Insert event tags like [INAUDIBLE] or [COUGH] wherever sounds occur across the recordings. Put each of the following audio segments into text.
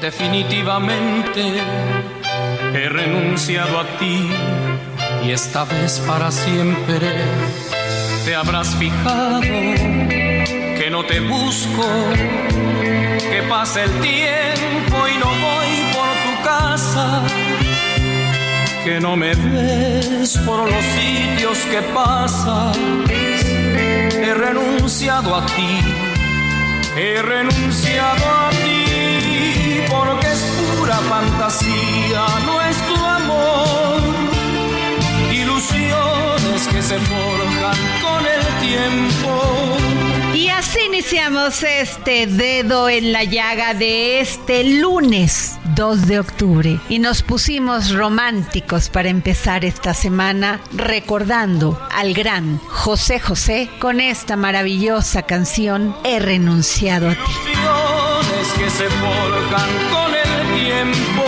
definitivamente. He renunciado a ti y esta vez para siempre. Te habrás fijado que no te busco, que pasa el tiempo y no voy por tu casa. Que no me ves por los sitios que pasas he renunciado a ti, he renunciado a ti, porque es pura fantasía nuestro amor, ilusiones que se forjan con el tiempo. Y así iniciamos este dedo en la llaga de este lunes 2 de octubre. Y nos pusimos románticos para empezar esta semana recordando al gran José José con esta maravillosa canción He renunciado a ti. Que se con el tiempo,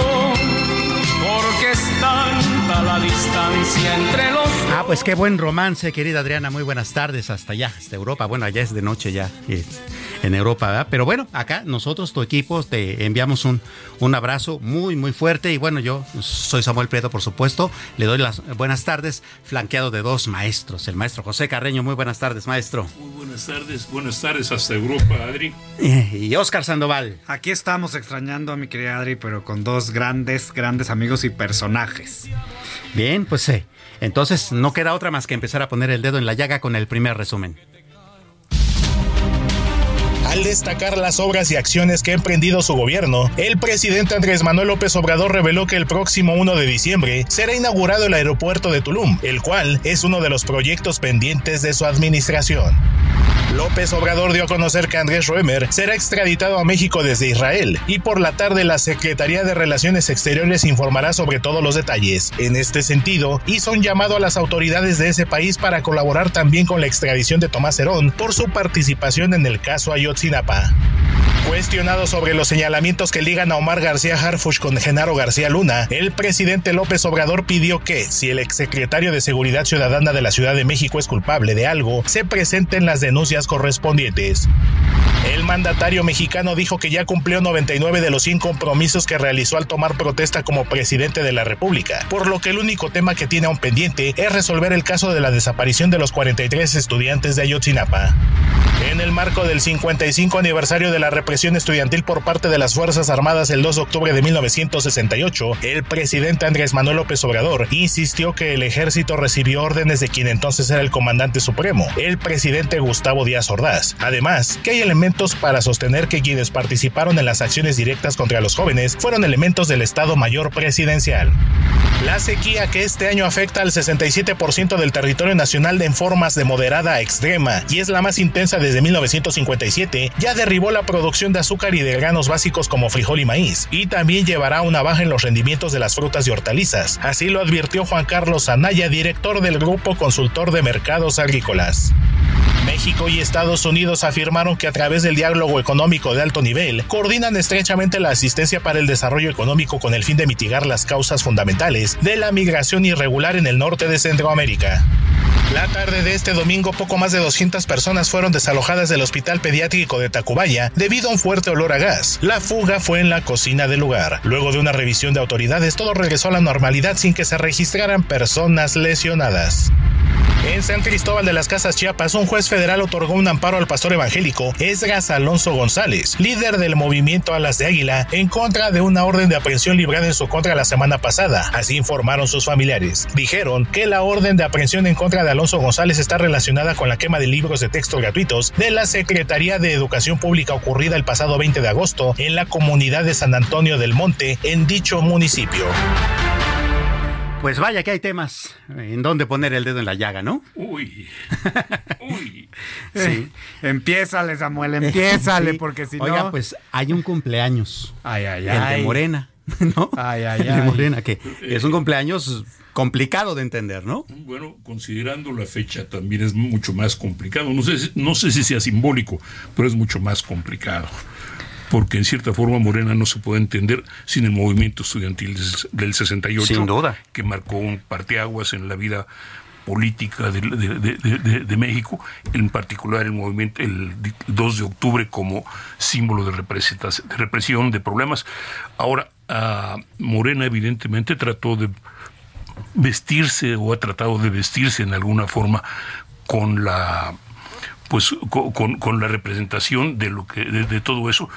porque es tanta la distancia entre los Ah, pues qué buen romance, querida Adriana. Muy buenas tardes hasta allá, hasta Europa. Bueno, allá es de noche ya es en Europa, ¿verdad? Pero bueno, acá nosotros, tu equipo, te enviamos un, un abrazo muy, muy fuerte. Y bueno, yo soy Samuel Prieto, por supuesto. Le doy las buenas tardes, flanqueado de dos maestros. El maestro José Carreño. Muy buenas tardes, maestro. Muy buenas tardes, buenas tardes hasta Europa, Adri. Y Oscar Sandoval. Aquí estamos extrañando a mi querida Adri, pero con dos grandes, grandes amigos y personajes. Bien, pues sí. Entonces no queda otra más que empezar a poner el dedo en la llaga con el primer resumen. Al destacar las obras y acciones que ha emprendido su gobierno, el presidente Andrés Manuel López Obrador reveló que el próximo 1 de diciembre será inaugurado el aeropuerto de Tulum, el cual es uno de los proyectos pendientes de su administración. López Obrador dio a conocer que Andrés Roemer será extraditado a México desde Israel y por la tarde la Secretaría de Relaciones Exteriores informará sobre todos los detalles. En este sentido, hizo un llamado a las autoridades de ese país para colaborar también con la extradición de Tomás Herón por su participación en el caso Ayotzinapa. Cuestionado sobre los señalamientos que ligan a Omar García Harfuch con Genaro García Luna, el presidente López Obrador pidió que, si el exsecretario de Seguridad Ciudadana de la Ciudad de México es culpable de algo, se presenten las denuncias correspondientes. El mandatario mexicano dijo que ya cumplió 99 de los 100 compromisos que realizó al tomar protesta como presidente de la República, por lo que el único tema que tiene aún pendiente es resolver el caso de la desaparición de los 43 estudiantes de Ayotzinapa. En el marco del 55 aniversario de la represión estudiantil por parte de las Fuerzas Armadas el 2 de octubre de 1968, el presidente Andrés Manuel López Obrador insistió que el ejército recibió órdenes de quien entonces era el comandante supremo, el presidente Gustavo Díaz Ordaz. Además, que hay elementos para sostener que quienes participaron en las acciones directas contra los jóvenes fueron elementos del Estado Mayor Presidencial. La sequía que este año afecta al 67% del territorio nacional en formas de moderada a extrema y es la más intensa desde 1957, ya derribó la producción de azúcar y de granos básicos como frijol y maíz, y también llevará a una baja en los rendimientos de las frutas y hortalizas. Así lo advirtió Juan Carlos Anaya, director del Grupo Consultor de Mercados Agrícolas. México y Estados Unidos afirmaron que a través del diálogo económico de alto nivel coordinan estrechamente la asistencia para el desarrollo económico con el fin de mitigar las causas fundamentales de la migración irregular en el norte de Centroamérica. La tarde de este domingo, poco más de 200 personas fueron desalojadas del Hospital Pediátrico de Tacubaya debido a un fuerte olor a gas. La fuga fue en la cocina del lugar. Luego de una revisión de autoridades, todo regresó a la normalidad sin que se registraran personas lesionadas. En San Cristóbal de las Casas Chiapas, un juez federal otorgó un amparo al pastor evangélico Esgas Alonso González, líder del movimiento Alas de Águila, en contra de una orden de aprehensión librada en su contra la semana pasada. Así informaron sus familiares. Dijeron que la orden de aprehensión en contra de Alonso González está relacionada con la quema de libros de texto gratuitos de la Secretaría de Educación Pública ocurrida el pasado 20 de agosto en la comunidad de San Antonio del Monte, en dicho municipio. Pues vaya que hay temas en donde poner el dedo en la llaga, ¿no? Uy. [LAUGHS] Uy. Sí. Empiézale, Samuel, [LAUGHS] empiézale, Sí. porque si Oiga, no. pues hay un cumpleaños. Ay, ay, El de ay. Morena, [LAUGHS] ¿no? Ay, ay, El de ay. Morena, que es un cumpleaños complicado de entender, ¿no? Bueno, considerando la fecha también es mucho más complicado. No sé, si- no sé si sea simbólico, pero es mucho más complicado. Porque en cierta forma Morena no se puede entender sin el movimiento estudiantil del 68. Sin duda. Que marcó un parteaguas en la vida política de, de- de- de- de- de México, en particular el movimiento el di- 2 de octubre como símbolo de, represión, de problemas. Ahora, ah, Morena evidentemente trató de vestirse o ha tratado de vestirse en alguna forma con la pues co- con, con la representación de lo que de, de todo eso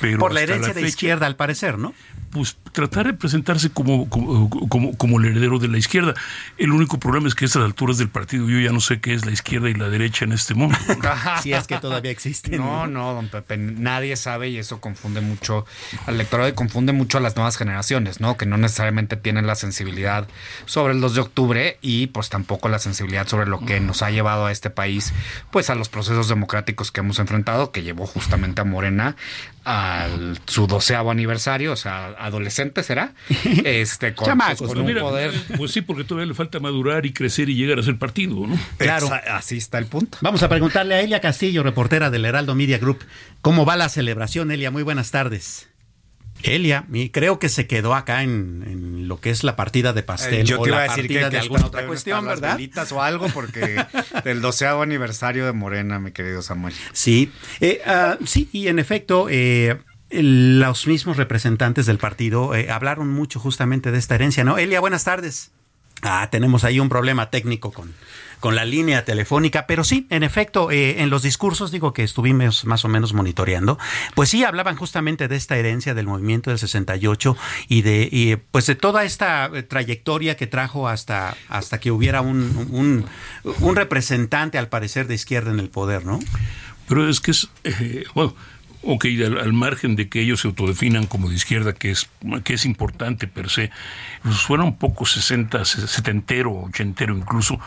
pero Por la herencia de fecha, izquierda, al parecer, ¿no? pues tratar de presentarse como, como, como, como el heredero de la izquierda. El único problema es que a estas alturas del partido yo ya no sé qué es la izquierda y la derecha en este mundo. [LAUGHS] Si es que todavía existen. No, no, don Pepe, nadie sabe y eso confunde mucho al electorado y confunde mucho a las nuevas generaciones, ¿no? Que no necesariamente tienen la sensibilidad sobre el 2 de octubre y pues tampoco la sensibilidad sobre lo que nos ha llevado a este país, pues a los procesos democráticos que hemos enfrentado, que llevó justamente a Morena al su doceavo aniversario, o sea, adolescente será, [LAUGHS] este, con, Chamacos, pues, un Mira, poder. Pues sí, porque todavía le falta madurar y crecer y llegar a ser partido, ¿no? Claro. Así está el punto. Vamos a preguntarle a Elia Castillo, reportera del Heraldo Media Group, cómo va la celebración, Elia. Muy buenas tardes. Elia, y creo que se quedó acá en, en lo que es la partida de pastel Eh, Yo o te iba la a decir que, que de alguna otra cuestión, las ¿verdad? velitas o algo porque [LAUGHS] del doceavo aniversario de Morena, mi querido Samuel. Sí, eh, ah, sí, y en efecto, eh, los mismos representantes del partido eh, hablaron mucho justamente de esta herencia, ¿no? Elia, buenas tardes. Ah, tenemos ahí un problema técnico con, con la línea telefónica, pero sí, en efecto, eh, en los discursos, digo que estuvimos más o menos monitoreando, pues sí, hablaban justamente de esta herencia del movimiento del 68 y de, y, pues de toda esta eh, trayectoria que trajo hasta, hasta que hubiera un, un, representante, al parecer, de izquierda en el poder, ¿no? Pero es que es, eh, bueno, ok, al, margen de que ellos se autodefinan como de izquierda, que es, que es importante per se, suena un poco 60, 70, 80 incluso,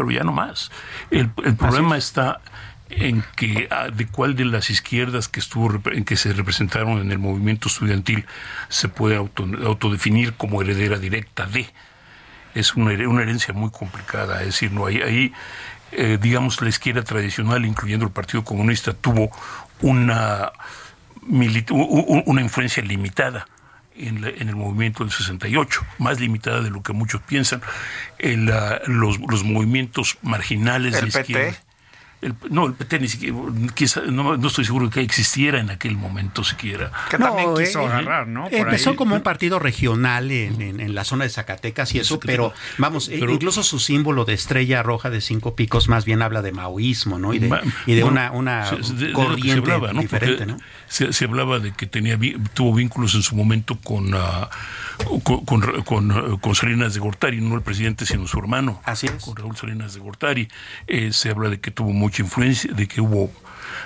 pero ya no más. El, el problema está en que ah, de cuál de las izquierdas que estuvo en que se representaron en el movimiento estudiantil se puede auto- autodefinir como heredera directa de es una, una herencia muy complicada. Es decir, no hay ahí, eh, digamos, la izquierda tradicional, incluyendo el Partido Comunista, tuvo una, una influencia limitada. En, la- en el movimiento del 68, más limitada de lo que muchos piensan. El, ah, los, los movimientos marginales ¿El de PT? El- no, el PT ni siquiera, quizá- no, no estoy seguro de que existiera en aquel momento siquiera. Que No, también quiso eh, agarrar, ¿no? Por Empezó ahí. como un partido regional en, en- en la zona de Zacatecas y eso, pero vamos, eh, Pero- incluso su símbolo de estrella roja de cinco picos más bien habla de maoísmo, ¿no? Y de, Ma- y de bueno, una, una se- de- de lo que se corriente hablaba, ¿no? diferente. Se, se hablaba de que tenía tuvo vínculos en su momento con, ah, con, con, con, con Salinas de Gortari, no el presidente, sino su hermano. Así es. Con Raúl Salinas de Gortari. Eh, se habla de que tuvo mucha influencia, de que hubo,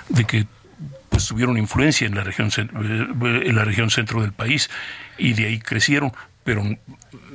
de que pues tuvieron influencia en la región eh, en la región centro del país y de ahí crecieron pero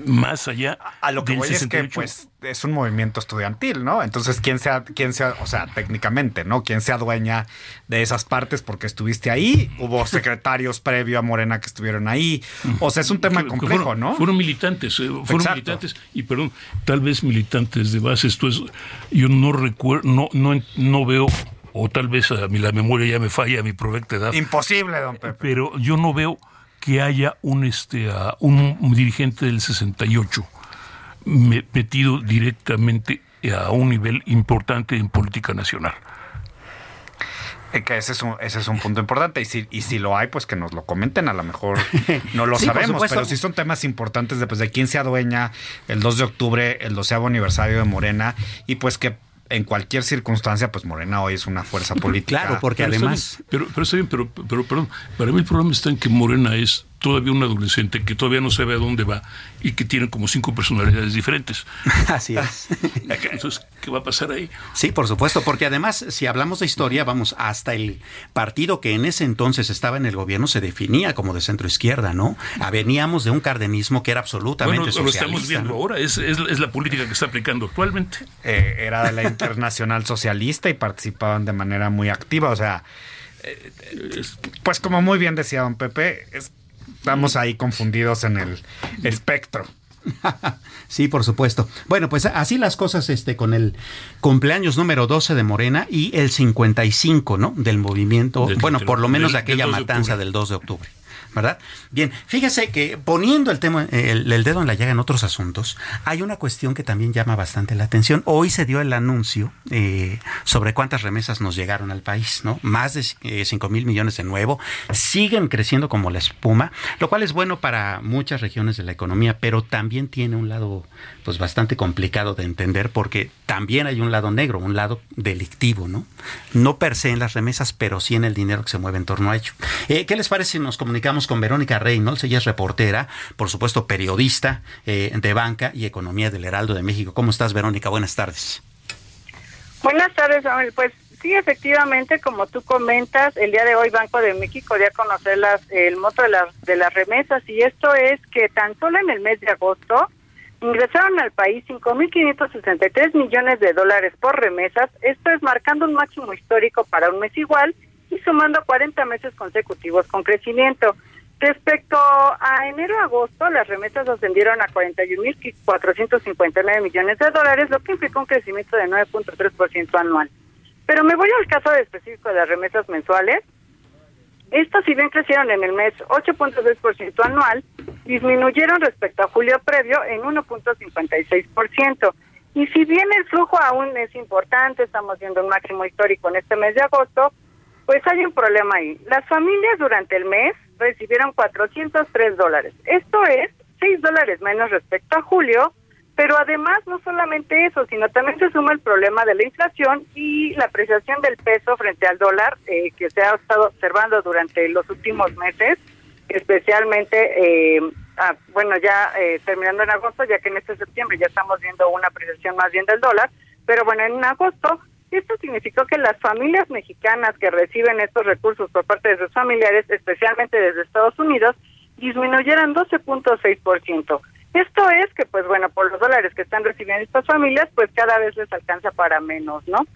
más allá a lo que voy es que pues es un movimiento estudiantil, ¿no? Entonces, ¿quién sea, quién sea, o sea, técnicamente, ¿no? ¿Quién sea dueña de esas partes porque estuviste ahí? Hubo [LAUGHS] secretarios previo a Morena que estuvieron ahí. O sea, es un tema complejo, ¿no? Fueron militantes, eh, fueron militantes, y perdón, tal vez militantes de base, esto es, yo no recuerdo, no, no, no veo o tal vez a mí la memoria ya me falla, mi provecta edad. Imposible, don Pepe. Pero yo no veo que haya un, este, un, dirigente del 68 metido directamente a un nivel importante en política nacional. Eh, que ese es, un, ese es un punto importante. Y si, y si lo hay, pues que nos lo comenten. A lo mejor [LAUGHS] no lo sabemos, pero sí son temas importantes de, pues, de quién se adueña el 2 de octubre, el 12 aniversario de Morena, y pues que en cualquier circunstancia, pues Morena hoy es una fuerza política. Claro, porque además. pero, pero está bien, pero, pero perdón, para mí el problema está en que Morena es todavía un adolescente que todavía no sabe a dónde va y que tiene como cinco personalidades diferentes. [LAUGHS] Así es. Entonces, ¿qué va a pasar ahí? Sí, por supuesto, porque además, si hablamos de historia, vamos, hasta el partido que en ese entonces estaba en el gobierno se definía como de centro izquierda, ¿no? Veníamos de un cardenismo que era absolutamente bueno, socialista. Lo estamos viendo ahora, es, es, la política que está aplicando actualmente. Eh, era de la internacional socialista y participaban de manera muy activa, o sea... Eh, pues como muy bien decía don Pepe, es Estamos ahí confundidos en el espectro. [LAUGHS] sí, por supuesto. Bueno, pues así las cosas este con el cumpleaños número 12 de Morena y el 55, ¿no? Del movimiento, bueno, por lo menos de aquella matanza del 2 de octubre. ¿Verdad? Bien, fíjese que poniendo el tema, el, dedo en la llaga en otros asuntos, hay una cuestión que también llama bastante la atención. Hoy se dio el anuncio eh, sobre cuántas remesas nos llegaron al país, ¿no? Más de 5 eh, mil millones de nuevo, siguen creciendo como la espuma, lo cual es bueno para muchas regiones de la economía, pero también tiene un lado pues bastante complicado de entender porque también hay un lado negro, un lado delictivo, ¿no? No per se en las remesas, pero sí en el dinero que se mueve en torno a ello. Eh, ¿Qué les parece si nos comunicamos con Verónica Reynolds? Ella es reportera, por supuesto periodista eh, de banca y economía del Heraldo de México. ¿Cómo estás, Verónica? Buenas tardes. Buenas tardes, Pues sí, efectivamente, como tú comentas, el día de hoy Banco de México dio a conocer las, el monto de, las, de las remesas y esto es que tan solo en el mes de agosto ingresaron al país 5.563 millones de dólares por remesas, esto es marcando un máximo histórico para un mes igual y sumando 40 meses consecutivos con crecimiento. Respecto a enero-agosto, las remesas ascendieron a 41.459 millones de dólares, lo que implica un crecimiento de 9.3% anual. Pero me voy al caso específico de las remesas mensuales. Estas, si bien crecieron en el mes 8.6% anual, disminuyeron respecto a julio previo en 1.56%. Y si bien el flujo aún es importante, estamos viendo un máximo histórico en este mes de agosto, pues hay un problema ahí. Las familias durante el mes recibieron 403 dólares. Esto es 6 dólares menos respecto a julio, pero además no solamente eso, sino también se suma el problema de la inflación y la apreciación del peso frente al dólar eh, que se ha estado observando durante los últimos meses, especialmente, eh, ah, bueno, ya eh, terminando en agosto, ya que en este septiembre ya estamos viendo una apreciación más bien del dólar, pero bueno, en agosto esto significó que las familias mexicanas que reciben estos recursos por parte de sus familiares, especialmente desde Estados Unidos, disminuyeran 12.6%. Esto es que, pues bueno, por los dólares que están recibiendo estas familias, pues cada vez les alcanza para menos, ¿no?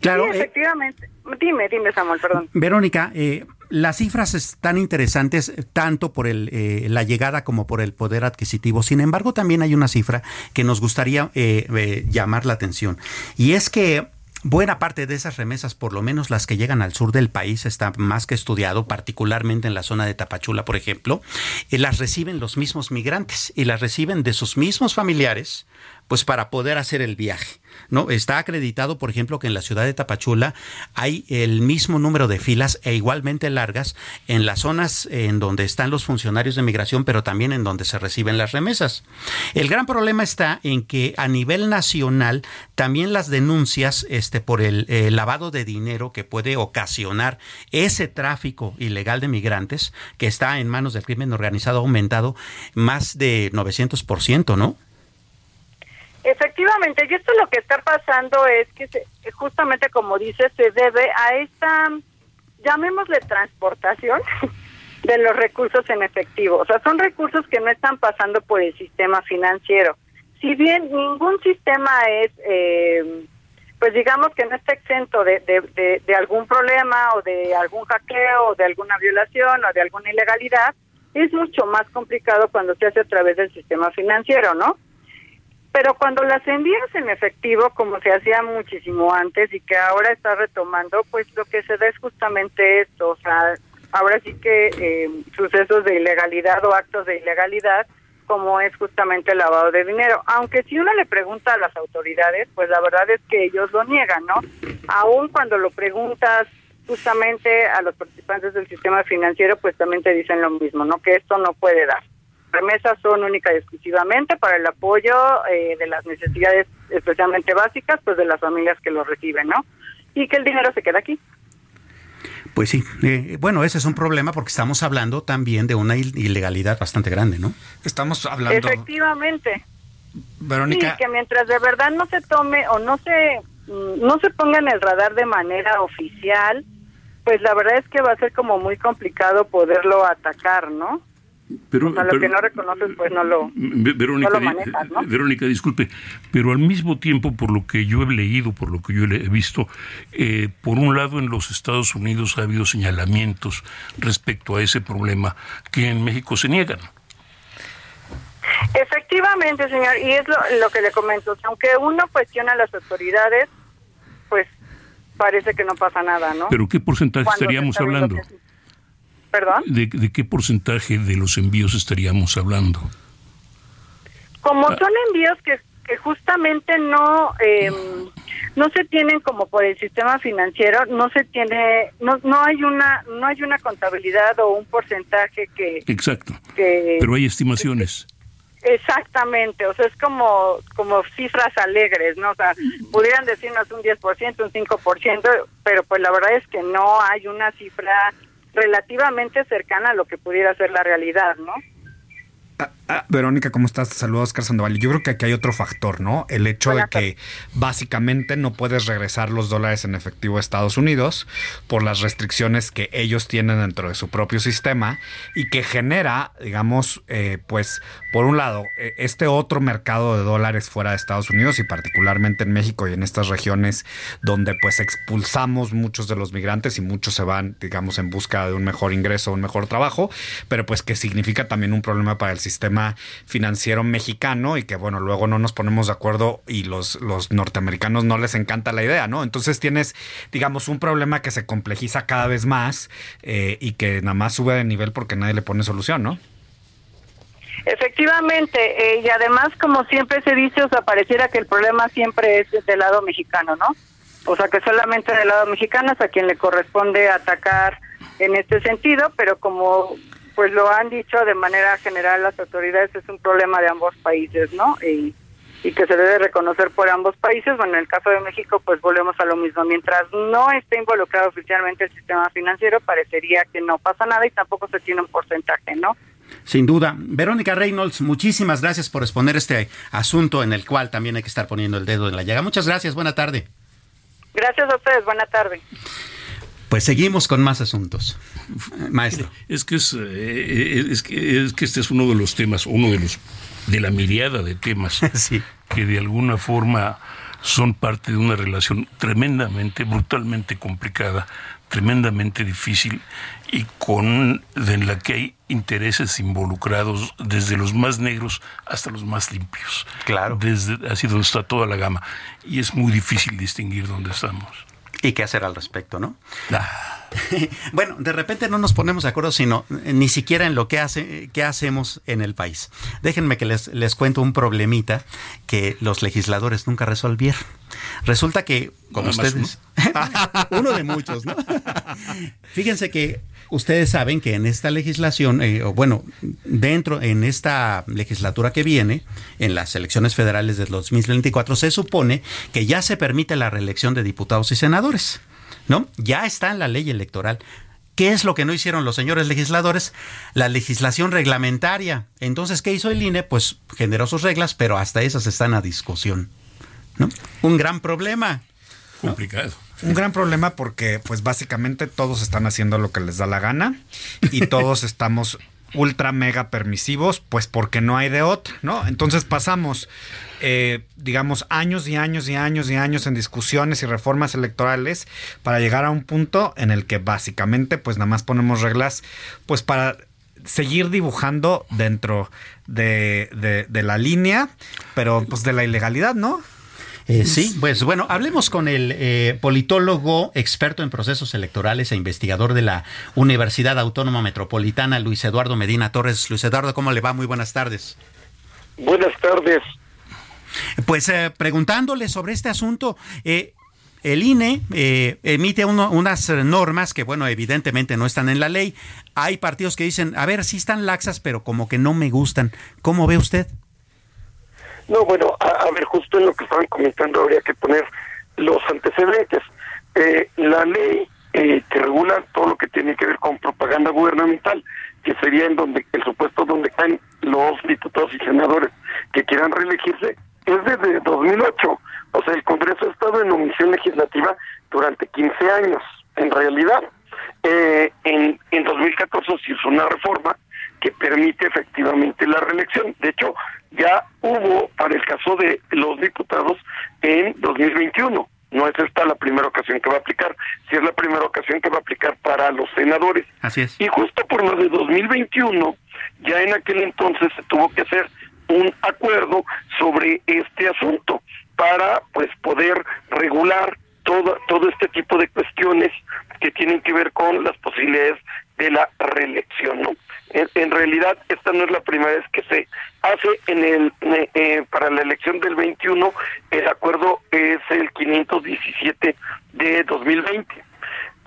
Claro. Eh, efectivamente. dime, dime, Samuel, perdón. Verónica, eh, las cifras están interesantes tanto por el, eh, la llegada como por el poder adquisitivo. Sin embargo, también hay una cifra que nos gustaría llamar la atención. Y es que Buena parte de esas remesas, por lo menos las que llegan al sur del país, está más que estudiado, particularmente en la zona de Tapachula, por ejemplo, eh, las reciben los mismos migrantes y las reciben de sus mismos familiares, pues para poder hacer el viaje. ¿no? Está acreditado, por ejemplo, que en la ciudad de Tapachula hay el mismo número de filas e igualmente largas en las zonas en donde están los funcionarios de migración, pero también en donde se reciben las remesas. El gran problema está en que a nivel nacional también las denuncias este, por el, lavado de dinero que puede ocasionar ese tráfico ilegal de migrantes que está en manos del crimen organizado ha aumentado más de 900%, ¿no? Efectivamente, y esto lo que está pasando es que justamente como dice, se debe a esta, llamémosle transportación, [LAUGHS] de los recursos en efectivo. O sea, son recursos que no están pasando por el sistema financiero. Si bien ningún sistema es, eh, pues digamos que no está exento de, de, algún problema o de algún hackeo o de alguna violación o de alguna ilegalidad, es mucho más complicado cuando se hace a través del sistema financiero, ¿no? Pero cuando las envías en efectivo, como se hacía muchísimo antes y que ahora está retomando, pues lo que se da es justamente esto, o sea, ahora sí que eh, sucesos de ilegalidad o actos de ilegalidad, como es justamente el lavado de dinero. Aunque si uno le pregunta a las autoridades, pues la verdad es que ellos lo niegan, ¿no? Aún cuando lo preguntas justamente a los participantes del sistema financiero, pues también te dicen lo mismo, ¿no? Que esto no puede dar. Remesas son única y exclusivamente para el apoyo eh, de las necesidades especialmente básicas, pues de las familias que lo reciben, ¿no? Y que el dinero se queda aquí. Pues sí, eh, bueno, ese es un problema porque estamos hablando también de una ilegalidad bastante grande, ¿no? Estamos hablando... Efectivamente. Verónica... Sí, que mientras de verdad no se tome o no se, mm, no se ponga en el radar de manera oficial, pues la verdad es que va a ser como muy complicado poderlo atacar, ¿no? Pero, lo que no reconoces, pues no lo, Verónica, Verónica, disculpe, pero al mismo tiempo, por lo que yo he leído, por lo que yo he visto, eh, por un lado en los Estados Unidos ha habido señalamientos respecto a ese problema que en México se niegan. Efectivamente, señor, y es lo, lo que le comento. Aunque uno cuestiona a las autoridades, pues parece que no pasa nada, ¿no? Pero ¿qué porcentaje estaríamos hablando? ¿Perdón? ¿De, qué porcentaje de los envíos estaríamos hablando? Como ah. son envíos que, que justamente no em, no se tienen como por el sistema financiero, no se tiene, no, no hay una no hay una contabilidad o un porcentaje que exacto, pero hay estimaciones. Exactamente, o sea, es como como cifras alegres, ¿no? O sea, pudieran decirnos un 10%, un 5%, pero pues la verdad es que no hay una cifra relativamente cercana a lo que pudiera ser la realidad, ¿no? Ah, Verónica, ¿cómo estás? Saludos, Oscar Sandoval. Yo creo que aquí hay otro factor, ¿no? El hecho de que básicamente no puedes regresar los dólares en efectivo a Estados Unidos por las restricciones que ellos tienen dentro de su propio sistema y que genera, digamos, eh, pues, por un lado, e, este otro mercado de dólares fuera de Estados Unidos y particularmente en México y en estas regiones donde pues expulsamos muchos de los migrantes y muchos se van, digamos, en busca de un mejor ingreso, un mejor trabajo, pero pues que significa también un problema para el sistema financiero mexicano y que bueno, luego no nos ponemos de acuerdo y los, los norteamericanos no les encanta la idea, ¿no? Entonces tienes, digamos, un problema que se complejiza cada vez más eh, y que nada más sube de nivel porque nadie le pone solución, ¿no? Efectivamente, eh, y además, como siempre se dice, o sea, pareciera que el problema siempre es del lado mexicano, ¿no? O sea, que solamente del lado mexicano es a quien le corresponde atacar en este sentido, pero como pues lo han dicho de manera general las autoridades, es un problema de ambos países, ¿no? Y, y que se debe reconocer por ambos países. Bueno, en el caso de México, pues volvemos a lo mismo. Mientras no esté involucrado oficialmente el sistema financiero, parecería que no pasa nada y tampoco se tiene un porcentaje, ¿no? Sin duda. Verónica Reynolds, muchísimas gracias por exponer este asunto en el cual también hay que estar poniendo el dedo en la llaga. Muchas gracias, buena tarde. Gracias a ustedes, buena tarde. Pues seguimos con más asuntos. Maestro. Es que es, eh, es, que, es que este es uno de los temas, uno de los de la miriada de temas [LAUGHS] que de alguna forma son parte de una relación tremendamente, brutalmente complicada, tremendamente difícil y con en la que hay intereses involucrados desde los más negros hasta los más limpios. Claro. Desde así donde está toda la gama y es muy difícil distinguir dónde estamos. ¿Y qué hacer al respecto, no? [LAUGHS] bueno, de repente no nos ponemos de acuerdo, sino eh, ni siquiera en lo que, hace, qué hacemos en el país. Déjenme que les, les cuento un problemita que los legisladores nunca resolvieron. Resulta que, como ustedes... [LAUGHS] uno de muchos, ¿no? [LAUGHS] Fíjense que ustedes saben que en esta legislación, eh, o bueno, dentro, en esta legislatura que viene, en las elecciones federales del 2024, se supone que ya se permite la reelección de diputados y senadores, ¿no? Ya está en la ley electoral. ¿Qué es lo que no hicieron los señores legisladores? La legislación reglamentaria. Entonces, ¿qué hizo el INE? Pues generó sus reglas, pero hasta esas están a discusión. ¿no? Un gran problema. Complicado. Un gran problema porque pues básicamente todos están haciendo lo que les da la gana y todos [LAUGHS] estamos ultra mega permisivos, pues porque no hay de otra, ¿no? Entonces pasamos, eh, digamos, años y años y años y años en discusiones y reformas electorales para llegar a un punto en el que básicamente, pues nada más ponemos reglas, pues para seguir dibujando dentro de, de la línea, pero pues de la ilegalidad, ¿no? Eh, sí, pues bueno, hablemos con el eh, politólogo, experto en procesos electorales e investigador de la Universidad Autónoma Metropolitana, Luis Eduardo Medina Torres. Luis Eduardo, ¿cómo le va? Muy buenas tardes. Buenas tardes. Pues eh, preguntándole sobre este asunto, el INE emite unas normas que, bueno, evidentemente no están en la ley. Hay partidos que dicen, a ver, sí están laxas, pero como que no me gustan. ¿Cómo ve usted? No, bueno, a, ver, justo en lo que estaban comentando habría que poner los antecedentes. Eh, la ley eh, que regula todo lo que tiene que ver con propaganda gubernamental, que sería en donde el supuesto donde caen los diputados y senadores que quieran reelegirse, es desde 2008. O sea, el Congreso ha estado en omisión legislativa durante 15 años, en realidad. Eh, en, en 2014 se hizo una reforma que permite efectivamente la reelección. De hecho, ya hubo para el caso de los diputados en 2021. No es esta la primera ocasión que va a aplicar, si es la primera ocasión que va a aplicar para los senadores. Así es. Y justo por lo de 2021, ya en aquel entonces se tuvo que hacer un acuerdo sobre este asunto para pues poder regular todo, todo este tipo de cuestiones que tienen que ver con las posibilidades de la reelección, ¿no? En, realidad, esta no es la primera vez que se hace en el eh, eh, para la elección del 21. El acuerdo es el 517 de 2020.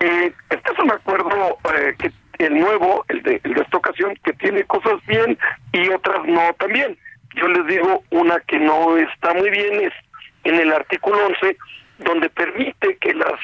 Eh, este es un acuerdo eh, que el nuevo, el de, el de esta ocasión, que tiene cosas bien y otras no también. Yo les digo una que no está muy bien es en el artículo 11 donde permite que las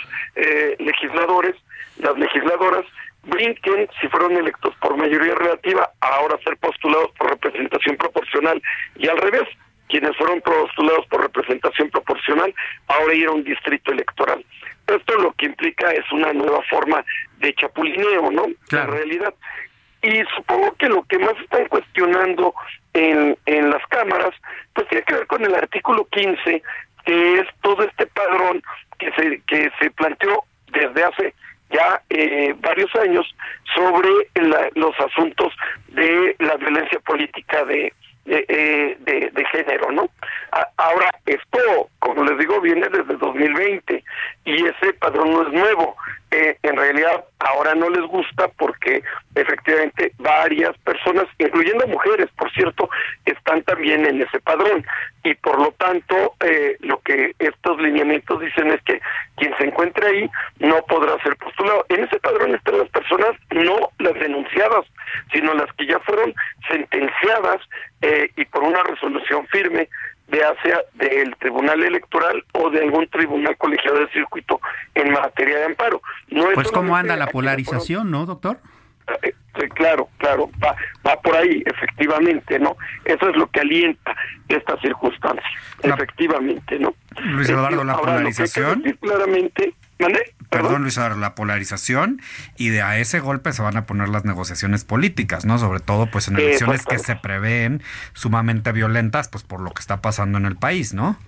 legisladores, las legisladoras brinquen, si fueron electos por mayoría relativa, ahora ser postulados por representación proporcional y al revés, quienes fueron postulados por representación proporcional, ahora ir a un distrito electoral. Esto lo que implica es una nueva forma de chapulineo, ¿no? La realidad. Y supongo que lo que más están cuestionando en, en las cámaras, pues tiene que ver con el artículo 15, que es todo este padrón que se, que se planteó desde hace ya eh, varios años sobre los asuntos de la violencia política de de, eh, de, género, ¿no? ahora, esto, como les digo, viene desde 2020 y ese padrón no es nuevo. Eh, en realidad, ahora no les gusta porque efectivamente varias personas, incluyendo mujeres, por cierto, están también en ese padrón y por lo tanto, eh, lo que estos lineamientos dicen es que quien se encuentre ahí no podrá ser postulado. En ese padrón están las personas no las denunciadas, sino las que ya fueron sentenciadas eh, y por una resolución firme de hacia del Tribunal Electoral o de algún tribunal colegiado de circuito en materia de amparo. No pues cómo anda la polarización, ¿no, doctor? Eh, claro, claro, va, va por ahí, efectivamente, ¿no? Eso es lo que alienta esta circunstancia, efectivamente, ¿no? Luis Eduardo, la polarización. claramente Perdón, Luis, la polarización y de a ese golpe se van a poner las negociaciones políticas, ¿no? Sobre todo pues en elecciones que se prevén sumamente violentas, pues por lo que está pasando en el país, ¿no?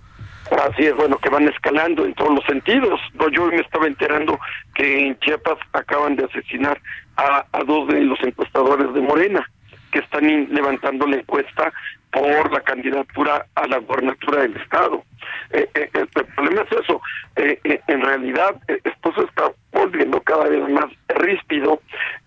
Así es, bueno, que van escalando en todos los sentidos. Yo me estaba enterando que en Chiapas acaban de asesinar a, a dos de los encuestadores de Morena, que están levantando la encuesta por la candidatura a la gobernatura del Estado. Eh, eh, el problema es eso. Eh, en realidad, esto se está volviendo cada vez más ríspido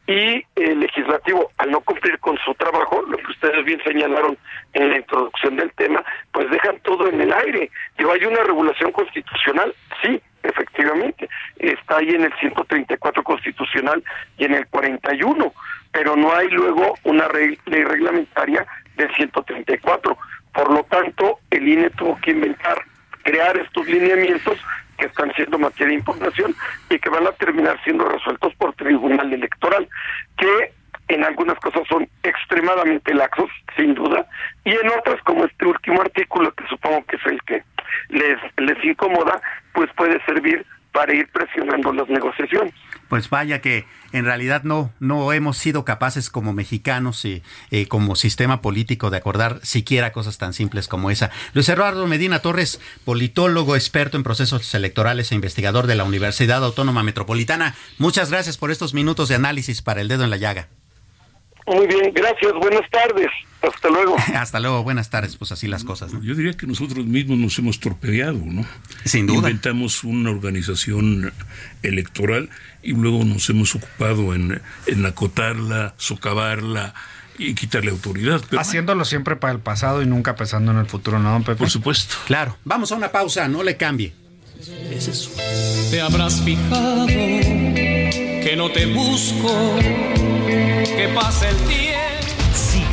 y el legislativo, al no cumplir con su trabajo, lo que ustedes bien señalaron en la introducción del tema, pues dejan todo en el aire. Digo, hay una regulación constitucional, sí, efectivamente, está ahí en el 134 constitucional y en el 41, pero no hay luego una ley reglamentaria del 134. Por lo tanto, el INE tuvo que inventar crear estos lineamientos que están siendo materia de impugnación y que van a terminar siendo resueltos por tribunal electoral, que en algunas cosas son extremadamente laxos, sin duda, y en otras, como este último artículo, que supongo que es el que les, les incomoda, pues puede servir para ir presionando las negociaciones. Pues vaya que en realidad no, no hemos sido capaces como mexicanos y eh, como sistema político de acordar siquiera cosas tan simples como esa. Luis Eduardo Medina Torres, politólogo, experto en procesos electorales e investigador de la Universidad Autónoma Metropolitana. Muchas gracias por estos minutos de análisis para el dedo en la llaga. Muy bien, gracias, buenas tardes. Hasta luego. [LAUGHS] Hasta luego, buenas tardes, pues así las cosas. ¿no? Yo diría que nosotros mismos nos hemos torpedeado, ¿no? Sin duda. Inventamos una organización electoral y luego nos hemos ocupado en, en acotarla, socavarla y quitarle autoridad. Pero Haciéndolo siempre para el pasado y nunca pensando en el futuro, ¿no, don Pepe? por supuesto. Claro, vamos a una pausa, no le cambie. Es eso. Te habrás fijado que no te busco, que pasa el tiempo.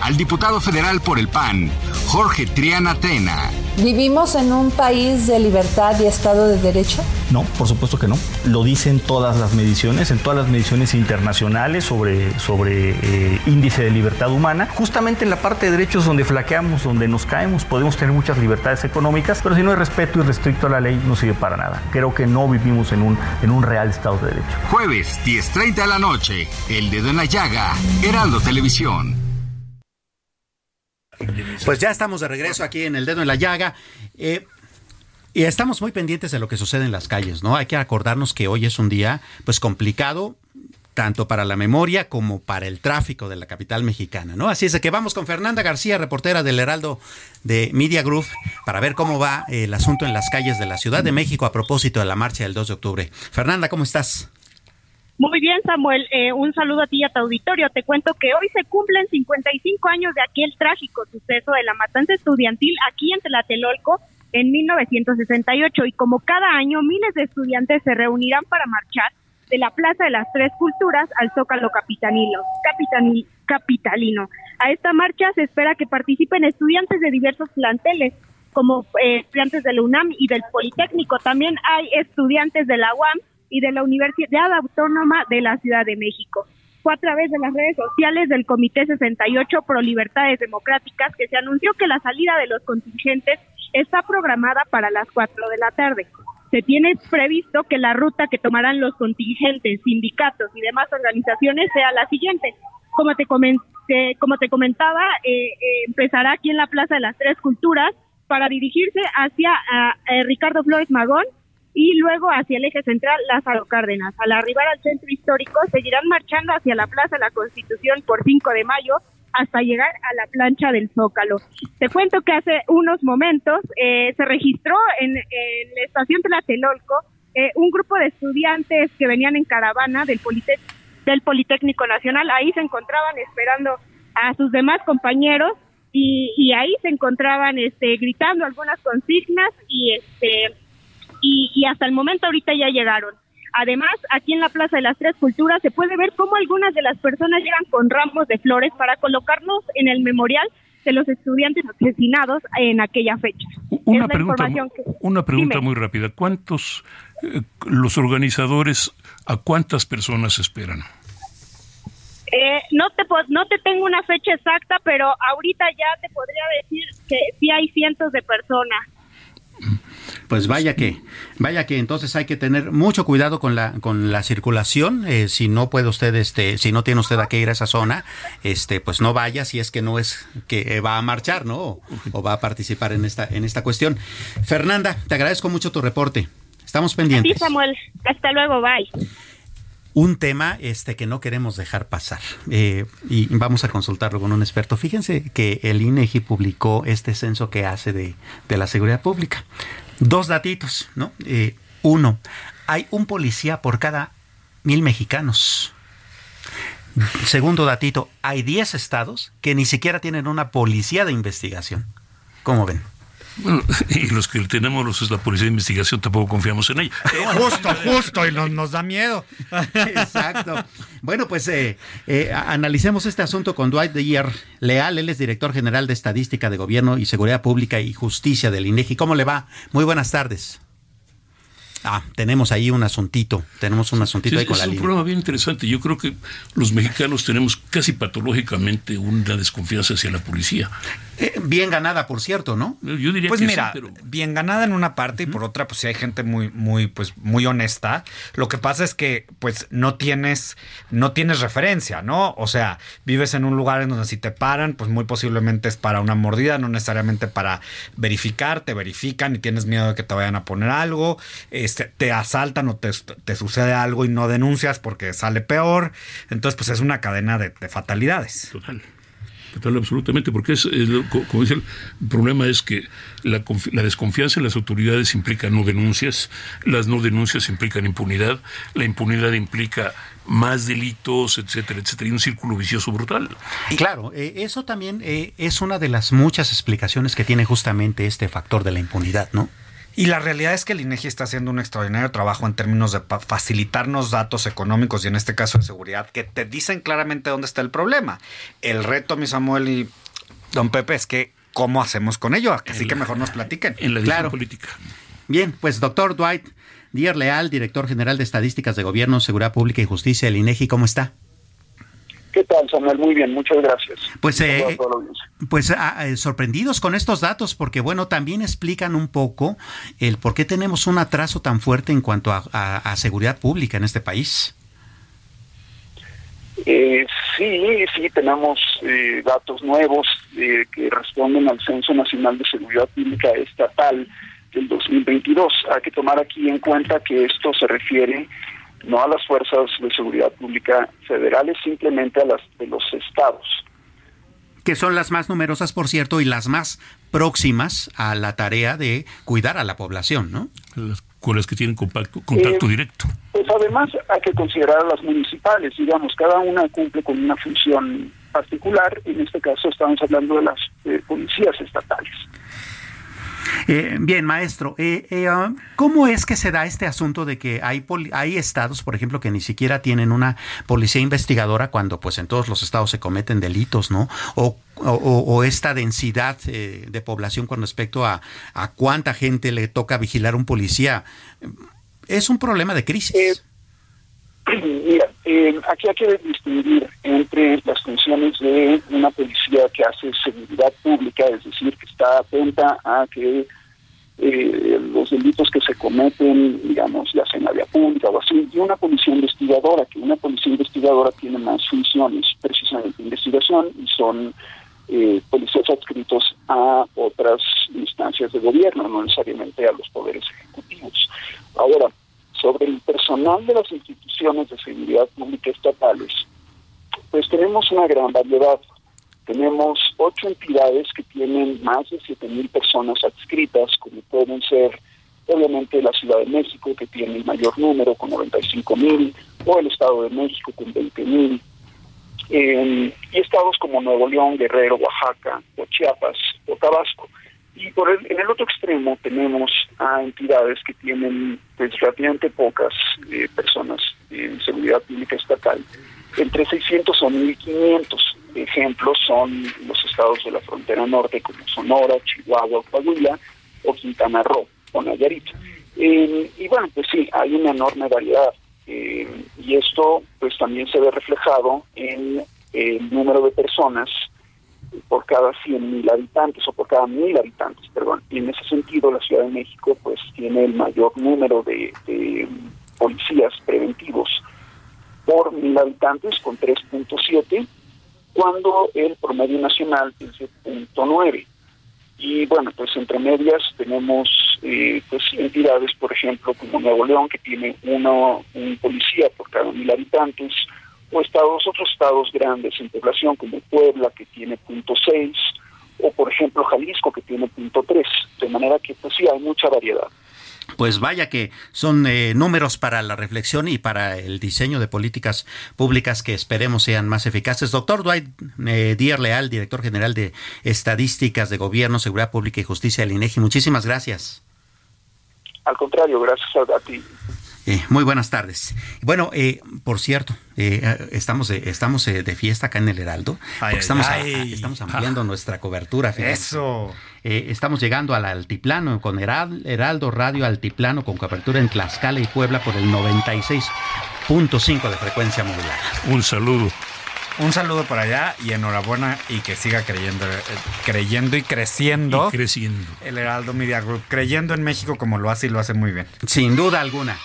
al diputado federal por el PAN, Jorge Triana Tena. ¿Vivimos en un país de libertad y Estado de Derecho? No, por supuesto que no. Lo dicen todas las mediciones, en todas las mediciones internacionales sobre, sobre eh, índice de libertad humana. Justamente en la parte de derechos donde flaqueamos, donde nos caemos, podemos tener muchas libertades económicas, pero si no hay respeto y restricto a la ley, no sirve para nada. Creo que no vivimos en un, en un real Estado de Derecho. Jueves, 10.30 de la noche, El Dedo en la Llaga, Heraldo Televisión. Pues ya estamos de regreso aquí en El Dedo en la Llaga. Eh, y estamos muy pendientes de lo que sucede en las calles, ¿no? Hay que acordarnos que hoy es un día, pues, complicado, tanto para la memoria como para el tráfico de la capital mexicana, ¿no? Así es de que vamos con Fernanda García, reportera del Heraldo de Media Group, para ver cómo va el asunto en las calles de la Ciudad de México a propósito de la marcha del 2 de octubre. Fernanda, ¿cómo estás? Muy bien, Samuel. Eh, un saludo a ti y a tu auditorio. Te cuento que hoy se cumplen 55 años de aquel trágico suceso de la matanza estudiantil aquí en Tlatelolco en 1968 y como cada año miles de estudiantes se reunirán para marchar de la Plaza de las Tres Culturas al Zócalo Capitanilo, Capitanil, Capitalino. A esta marcha se espera que participen estudiantes de diversos planteles como eh, estudiantes de la UNAM y del Politécnico. También hay estudiantes de la UAM y de la Universidad Autónoma de la Ciudad de México. Fue a través de las redes sociales del Comité 68 Pro Libertades Democráticas que se anunció que la salida de los contingentes está programada para las 4 de la tarde. Se tiene previsto que la ruta que tomarán los contingentes, sindicatos y demás organizaciones sea la siguiente. Como te, comenté, como te comentaba, eh, eh, empezará aquí en la Plaza de las Tres Culturas para dirigirse hacia uh, Ricardo Flores Magón, y luego hacia el eje central Lázaro Cárdenas. Al arribar al centro histórico seguirán marchando hacia la Plaza de la Constitución por 5 de mayo hasta llegar a la plancha del Zócalo. Te cuento que hace unos momentos eh, se registró en, en, la estación Tlatelolco eh, un grupo de estudiantes que venían en caravana del, Polite del Politécnico Nacional. Ahí se encontraban esperando a sus demás compañeros y, y ahí se encontraban este, gritando algunas consignas y este y, y hasta el momento ahorita ya llegaron. Además, aquí en la Plaza de las Tres Culturas se puede ver cómo algunas de las personas llegan con ramos de flores para colocarlos en el memorial de los estudiantes asesinados en aquella fecha. Una Es pregunta, que- una pregunta Dime. muy rápida. ¿Cuántos, eh, los organizadores, a cuántas personas esperan? Eh, no te no te tengo una fecha exacta, pero ahorita ya te podría decir que sí hay cientos de personas. Pues vaya que, vaya que entonces hay que tener mucho cuidado con la con la circulación. eh, si no puede usted, este, si no tiene usted a qué ir a esa zona, este, pues no vaya si es que no es que eh, va a marchar, ¿no? O, o va a participar en esta en esta cuestión. Fernanda, te agradezco mucho tu reporte. Estamos Sí, pendientes. Samuel. Hasta luego, bye. Un tema este que no queremos dejar pasar eh, y vamos a consultarlo con un experto. Fíjense que el INEGI publicó este censo que hace de, de la seguridad pública. Dos datitos, ¿no? Eh, uno, hay un policía por cada mil mexicanos. Segundo datito, hay 10 estados que ni siquiera tienen una policía de investigación. ¿Cómo ven? Bueno, [LAUGHS] y los que tenemos los, la policía de investigación tampoco confiamos en ella. Justo, justo, y nos, nos da miedo. [LAUGHS] Exacto. Bueno, pues eh, eh, analicemos este asunto con Dwight Deyer Leal. Él es director general de Estadística de Gobierno y Seguridad Pública y Justicia del INEGI. ¿Cómo le va? Muy buenas tardes. Ah, tenemos ahí un asuntito. Tenemos un asuntito Sí, ahí con es la un línea. problema bien interesante. Yo creo que los mexicanos tenemos casi patológicamente una desconfianza hacia la policía. Eh, bien ganada, por cierto, ¿no? Yo diría Pues que mira, sí, pero bien ganada en una parte y por otra, pues sí hay gente muy, muy, pues muy honesta. Lo que pasa es que, pues, no tienes, no tienes referencia, ¿no? O sea, vives en un lugar en donde si te paran, pues muy posiblemente es para una mordida, no necesariamente para verificar, te verifican y tienes miedo de que te vayan a poner algo, este, te asaltan o te, te sucede algo y no denuncias porque sale peor. Entonces, pues es una cadena de, de fatalidades. Total. Total, absolutamente, porque es, como dice, el problema es que la, la desconfianza en las autoridades implica no denuncias, las no denuncias implican impunidad, la impunidad implica más delitos, etcétera, etcétera, y un círculo vicioso brutal. Claro, eh, eso también eh, es una de las muchas explicaciones que tiene justamente este factor de la impunidad, ¿no? Y la realidad es que el INEGI está haciendo un extraordinario trabajo en términos de facilitarnos datos económicos y en este caso de seguridad que te dicen claramente dónde está el problema. El reto, mi Samuel y don Pepe, es que cómo hacemos con ello. Así que mejor nos platiquen. En la Claro. política. Bien, pues doctor Dwight Dier Leal, director general de Estadísticas de Gobierno, Seguridad Pública y Justicia del INEGI, ¿cómo está? ¿Qué tal, Samuel? Muy bien, muchas gracias. Pues, eh, audiencia. Pues ah, eh, sorprendidos con estos datos, porque bueno, también explican un poco el por qué tenemos un atraso tan fuerte en cuanto a, a- a seguridad pública en este país. Eh, sí, sí, tenemos eh, datos nuevos eh, que responden al Censo Nacional de Seguridad Pública Estatal del 2022. Hay que tomar aquí en cuenta que esto se refiere no a las fuerzas de seguridad pública federales, simplemente a las de los estados. Que son las más numerosas, por cierto, y las más próximas a la tarea de cuidar a la población, ¿no? Las, con las que tienen contacto Eh, directo. Pues además hay que considerar a las municipales, digamos, cada una cumple con una función particular, en este caso estamos hablando de las eh, policías estatales. Eh, bien, maestro, eh, eh, ah, ¿cómo es que se da este asunto de que hay, hay estados, por ejemplo, que ni siquiera tienen una policía investigadora cuando pues en todos los estados se cometen delitos, ¿no? O, esta densidad eh, de población con respecto a, cuánta gente le toca vigilar un policía. Es un problema de crisis. [CLEARS THROAT] Mira, eh, aquí hay que distinguir entre las funciones de una policía que hace seguridad pública, es decir, que está atenta a que eh, los delitos que se cometen, digamos, ya sea en la vía pública o así, y una policía investigadora, que una policía investigadora tiene más funciones, precisamente investigación, y son eh, policías adscritos a otras instancias de gobierno, no necesariamente a los poderes ejecutivos. Ahora, sobre el personal de las instituciones de seguridad pública estatales, pues tenemos una gran variedad. Tenemos ocho entidades que tienen más de 7.000 personas adscritas, como pueden ser obviamente la Ciudad de México, que tiene el mayor número, con 95.000, o el Estado de México, con 20.000. y estados como Nuevo León, Guerrero, Oaxaca, o Chiapas, o Tabasco. Y por el, en el otro extremo tenemos a entidades que tienen pues relativamente pocas eh, personas en seguridad pública estatal, entre 600 o 1500. Ejemplos son los estados de la frontera norte como Sonora, Chihuahua, Coahuila o Quintana Roo o Nayarit. y bueno, pues sí, hay una enorme variedad. Eh, y esto pues también se ve reflejado en el número de personas por cada 100.000 habitantes o por cada mil habitantes, perdón. Y en ese sentido la Ciudad de México pues tiene el mayor número de, de policías preventivos por mil habitantes con 3.7, cuando el promedio nacional es de 0.9. Y bueno, pues entre medias tenemos eh, pues entidades, por ejemplo, como Nuevo León, que tiene uno, un policía por cada mil habitantes, o estados, otros estados grandes en población, como Puebla, que tiene punto seis, o por ejemplo Jalisco, que tiene punto tres. De manera que pues sí, hay mucha variedad. Pues vaya que son eh, números para la reflexión y para el diseño de políticas públicas que esperemos sean más eficaces. Doctor Dwight eh, Díaz Leal, director general de Estadísticas de Gobierno, Seguridad Pública y Justicia del INEGI, muchísimas gracias. Al contrario, gracias a, ti. Eh, muy buenas tardes. Bueno, eh, por cierto, eh, estamos estamos de fiesta acá en el Heraldo. estamos, estamos ampliando nuestra cobertura. Eso. estamos llegando al altiplano con Heraldo Radio Altiplano con cobertura en Tlaxcala y Puebla por el 96.5 de frecuencia modular. Un saludo. Un saludo por allá y enhorabuena y que siga creyendo, eh, creyendo y creciendo. Y creciendo. El Heraldo Media Group, creyendo en México como lo hace y lo hace muy bien. Sin duda alguna.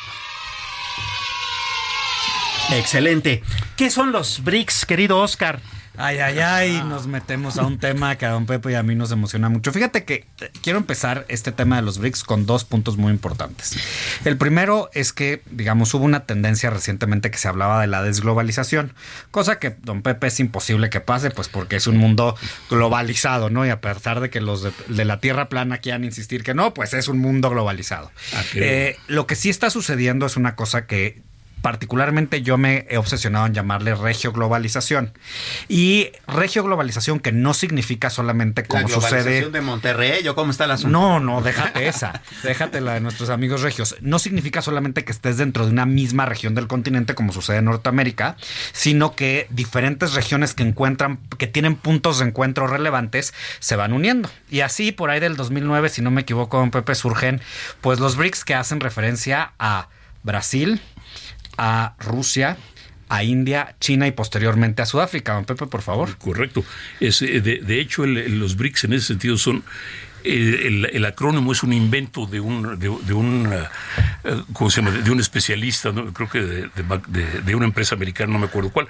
Excelente. ¿Qué son los BRICS, querido Oscar? Ay, ay, ay, nos metemos a un tema que a don Pepe y a mí nos emociona mucho. Fíjate que eh, quiero empezar este tema de los BRICS con dos puntos muy importantes. El primero es que, digamos, hubo una tendencia recientemente que se hablaba de la desglobalización, cosa que don Pepe es imposible que pase, pues porque es un mundo globalizado, ¿no? Y a pesar de que los de, la Tierra plana quieran insistir que no, pues es un mundo globalizado. Eh, lo que sí está sucediendo es una cosa que particularmente yo me he obsesionado en llamarle regioglobalización. Y regioglobalización que no significa solamente como la sucede. de Monterrey cómo está la asunto? No, no, déjate esa. déjate la de nuestros amigos regios. No significa solamente que estés dentro de una misma región del continente como sucede en Norteamérica, sino que diferentes regiones que encuentran, que tienen puntos de encuentro relevantes, se van uniendo. Y así, por ahí del 2009, si no me equivoco, en Pepe, surgen pues los BRICS que hacen referencia a Brasil, a Rusia, a India, China y posteriormente a Sudáfrica. Don Pepe, por favor. Correcto. Es, eh, de, hecho, los BRICS en ese sentido son el, acrónimo es un invento de un de, un eh, ¿cómo se llama? de un especialista creo que de, una empresa americana no me acuerdo cuál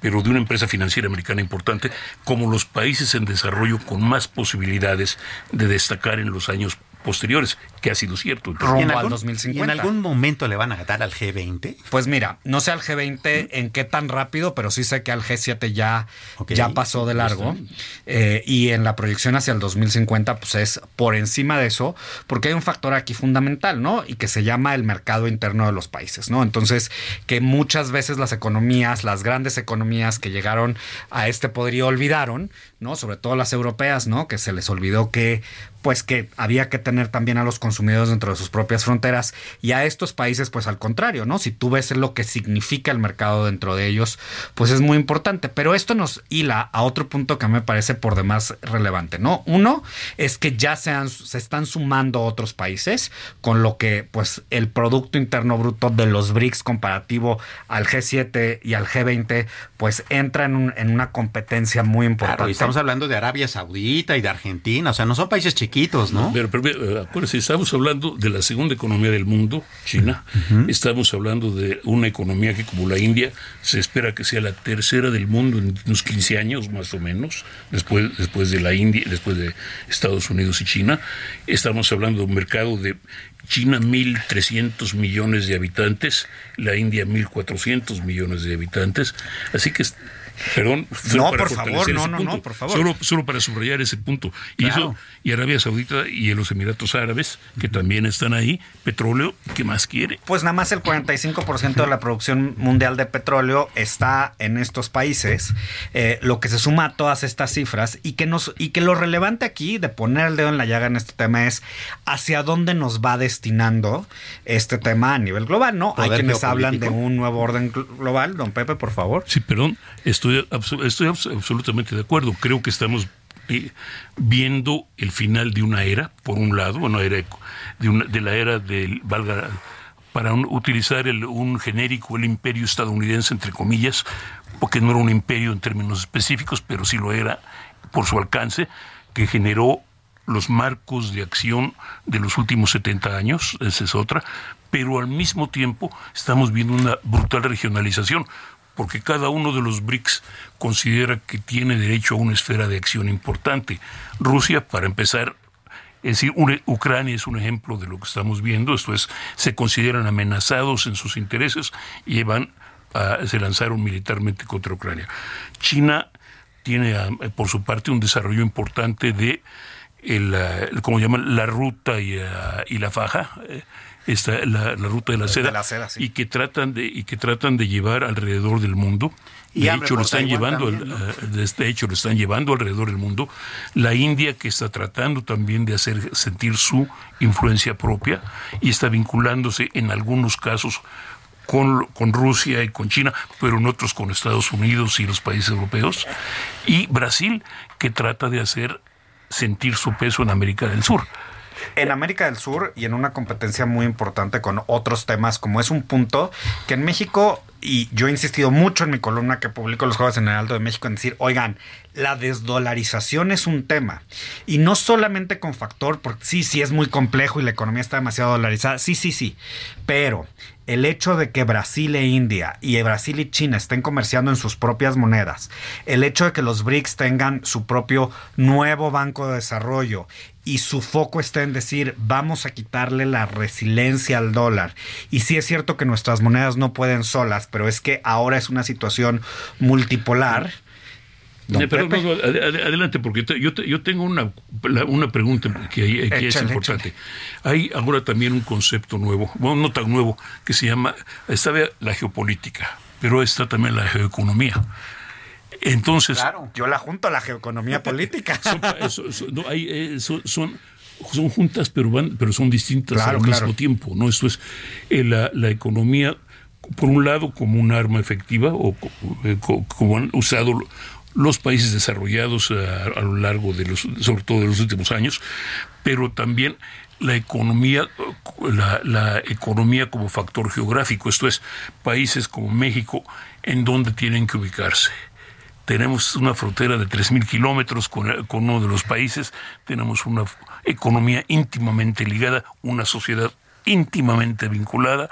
pero de una empresa financiera americana importante como los países en desarrollo con más posibilidades de destacar en los años posteriores, que ha sido cierto. Rumbo ¿En algún, 2050. ¿En algún momento le van a ganar al G20? Pues mira, no sé al G20 en qué tan rápido, pero sí sé que al G7 ya, ya pasó de largo. Eh, y en la proyección hacia el 2050, pues es por encima de eso, porque hay un factor aquí fundamental, ¿no? Y que se llama el mercado interno de los países, ¿no? Entonces, que muchas veces las economías, las grandes economías que llegaron a este poderío olvidaron, ¿no? Sobre todo las europeas, ¿no? Que se les olvidó que pues que había que tener también a los consumidores dentro de sus propias fronteras y a estos países pues al contrario, ¿no? Si tú ves lo que significa el mercado dentro de ellos, pues es muy importante, pero esto nos hila a otro punto que me parece por demás relevante, ¿no? Uno es que ya se, se están sumando otros países con lo que pues el producto interno bruto de los BRICS comparativo al G7 y al G20 pues entra en, en una competencia muy importante. estamos hablando de Arabia Saudita y de Argentina, o sea, no son países chiquitos ¿no? Pero, pero acuérdense, estamos hablando de la segunda economía del mundo, China. Estamos hablando de una economía que, como la India, se espera que sea la tercera del mundo en unos 15 años, más o menos, después, después de la India, después de Estados Unidos y China. Estamos hablando de un mercado de China 1.300 millones de habitantes, la India 1.400 millones de habitantes. Así que Perdón, No, por favor, no, no, punto. no, por favor. Solo, solo para subrayar ese punto. Y Claro. eso, y Arabia Saudita y los Emiratos Árabes, que también están ahí, petróleo, ¿qué más quiere? Pues nada más el 45% de la producción mundial de petróleo está en estos países, eh, lo que se suma a todas estas cifras y que, nos, y que lo relevante aquí de poner el dedo en la llaga en este tema es hacia dónde nos va destinando este tema a nivel global, ¿no? Hay quienes hablan de un nuevo orden gl- global, don Pepe, por favor. Sí, perdón, estoy, estoy abs- absolutamente de acuerdo. Creo que estamos viendo el final de una era, por un lado, una era de, una- de la era del, valga, para utilizar el- un genérico, el imperio estadounidense, entre comillas, porque no era un imperio en términos específicos, pero sí lo era por su alcance, que generó los marcos de acción de los últimos 70 años, esa es otra, pero al mismo tiempo estamos viendo una brutal regionalización, porque cada uno de los BRICS considera que tiene derecho a una esfera de acción importante. Rusia, para empezar, es decir, una- Ucrania es un ejemplo de lo que estamos viendo, esto es, se consideran amenazados en sus intereses y se lanzaron militarmente contra Ucrania. China tiene, ah, por su parte, un desarrollo importante de, el, ah, el- llaman, la ruta y, ah, la faja, eh, esta, la, la ruta de la seda, la seda, sí. y que tratan de y que tratan de llevar alrededor del mundo. Y de hecho, lo están llevando, también, al- de este hecho, lo están llevando alrededor del mundo. La India, que está tratando también de hacer sentir su influencia propia y está vinculándose en algunos casos con, con Rusia y con China, pero en otros con Estados Unidos y los países europeos. Y Brasil, que trata de hacer sentir su peso en América del Sur. En América del Sur y en una competencia muy importante con otros temas, como es un punto que en México, y yo he insistido mucho en mi columna que publico los Juegos en el Heraldo de México, en decir, oigan, la desdolarización es un tema. Y no solamente con factor, porque sí, sí es muy complejo y la economía está demasiado dolarizada, sí, sí, sí, pero el hecho de que Brasil e India y Brasil y China estén comerciando en sus propias monedas, el hecho de que los BRICS tengan su propio nuevo banco de desarrollo y su foco esté en decir vamos a quitarle la resiliencia al dólar. Y sí es cierto que nuestras monedas no pueden solas, pero es que ahora es una situación multipolar. Don Eh, perdón, Pepe. no, adelante, porque yo, te- yo tengo una, una pregunta que, es Échale, importante. Hay ahora también un concepto nuevo, bueno, no tan nuevo, que se llama, está la geopolítica, pero está también la geoeconomía. Entonces, Claro, yo la junto a la geoeconomía política. son, no, hay, eh, juntas, pero van, pero son distintas Claro, al claro. mismo tiempo. ¿no? Esto es eh, la, la economía, por un lado, como un arma efectiva, o eh, co- como han usado los países desarrollados a, a lo largo de los, sobre todo de los últimos años, pero también la economía, la, la economía como factor geográfico, esto es, países como México, en donde tienen que ubicarse. Tenemos una frontera de 3.000 kilómetros con, con uno de los países, tenemos una economía íntimamente ligada, una sociedad íntimamente vinculada,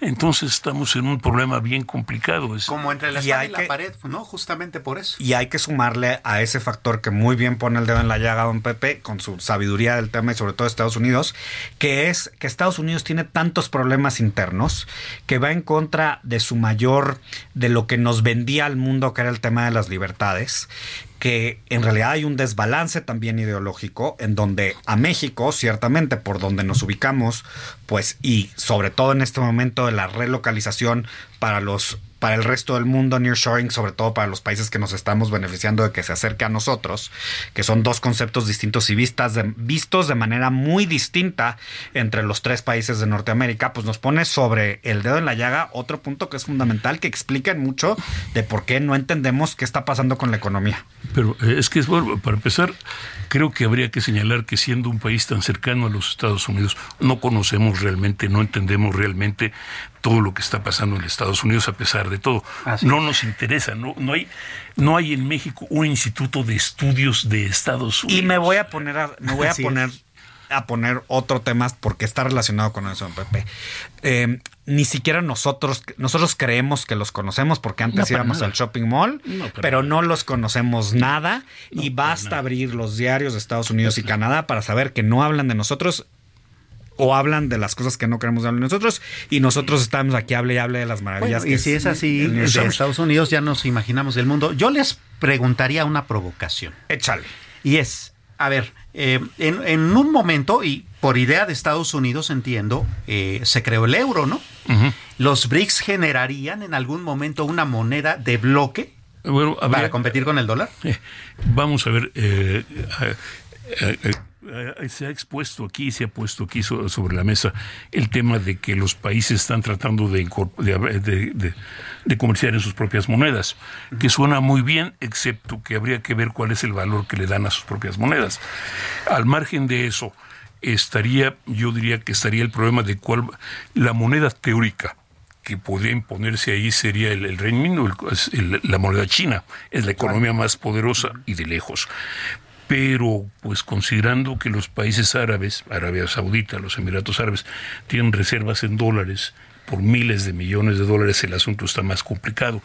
entonces estamos en un problema bien complicado. Es, Como entre la Y hay y la que- pared, ¿no? Justamente por eso. Y hay que sumarle a ese factor que muy bien pone el dedo en la llaga don Pepe, con su sabiduría del tema y sobre todo Estados Unidos, que es que Estados Unidos tiene tantos problemas internos que va en contra de su mayor, de lo que nos vendía al mundo, que era el tema de las libertades que en realidad hay un desbalance también ideológico en donde a México, ciertamente por donde nos ubicamos, pues y sobre todo en este momento de la relocalización para los para el resto del mundo, nearshoring, sobre todo para los países que nos estamos beneficiando de que se acerque a nosotros, que son dos conceptos distintos y vistas vistos de manera muy distinta entre los tres países de Norteamérica, pues nos pone sobre el dedo en la llaga otro punto que es fundamental, que explica mucho de por qué no entendemos qué está pasando con la economía. Pero eh, es que, es bueno, para empezar, creo que habría que señalar que siendo un país tan cercano a los Estados Unidos, no conocemos realmente, no entendemos realmente todo lo que está pasando en Estados Unidos a pesar de todo. Así no nos interesa, no, no hay, no hay en México un instituto de estudios de Estados Unidos. Y me voy a poner a, me voy a Así poner a poner otro tema porque está relacionado con eso, Pepe. Eh, ni siquiera nosotros nosotros creemos que los conocemos porque antes No, íbamos nada. al shopping mall, No, pero nada. no los conocemos nada y basta abrir los diarios de Estados Unidos y Canadá para saber que no hablan de nosotros o hablan de las cosas que no queremos hablar nosotros y nosotros estamos aquí hable y hable de las maravillas. Bueno, y si es así, de Estados Unidos ya nos imaginamos del mundo. Yo les preguntaría una provocación. Échale. Y es, a ver, eh, en, un momento, y por idea de Estados Unidos entiendo, eh, se creó el euro, ¿no? ¿Los BRICS generarían en algún momento una moneda de bloque para competir con el dólar? Eh, vamos a ver, se ha expuesto aquí, se ha puesto aquí sobre la mesa el tema de que los países están tratando de, de, de, comerciar en sus propias monedas, que suena muy bien, excepto que habría que ver cuál es el valor que le dan a sus propias monedas. Al margen de eso, estaría, yo diría que estaría el problema de cuál la moneda teórica que podría imponerse ahí sería el, el Reino la moneda china, es la economía más poderosa y de lejos pero pues considerando que los países árabes, Arabia Saudita, los Emiratos Árabes, tienen reservas en dólares por miles de millones de dólares, el asunto está más complicado.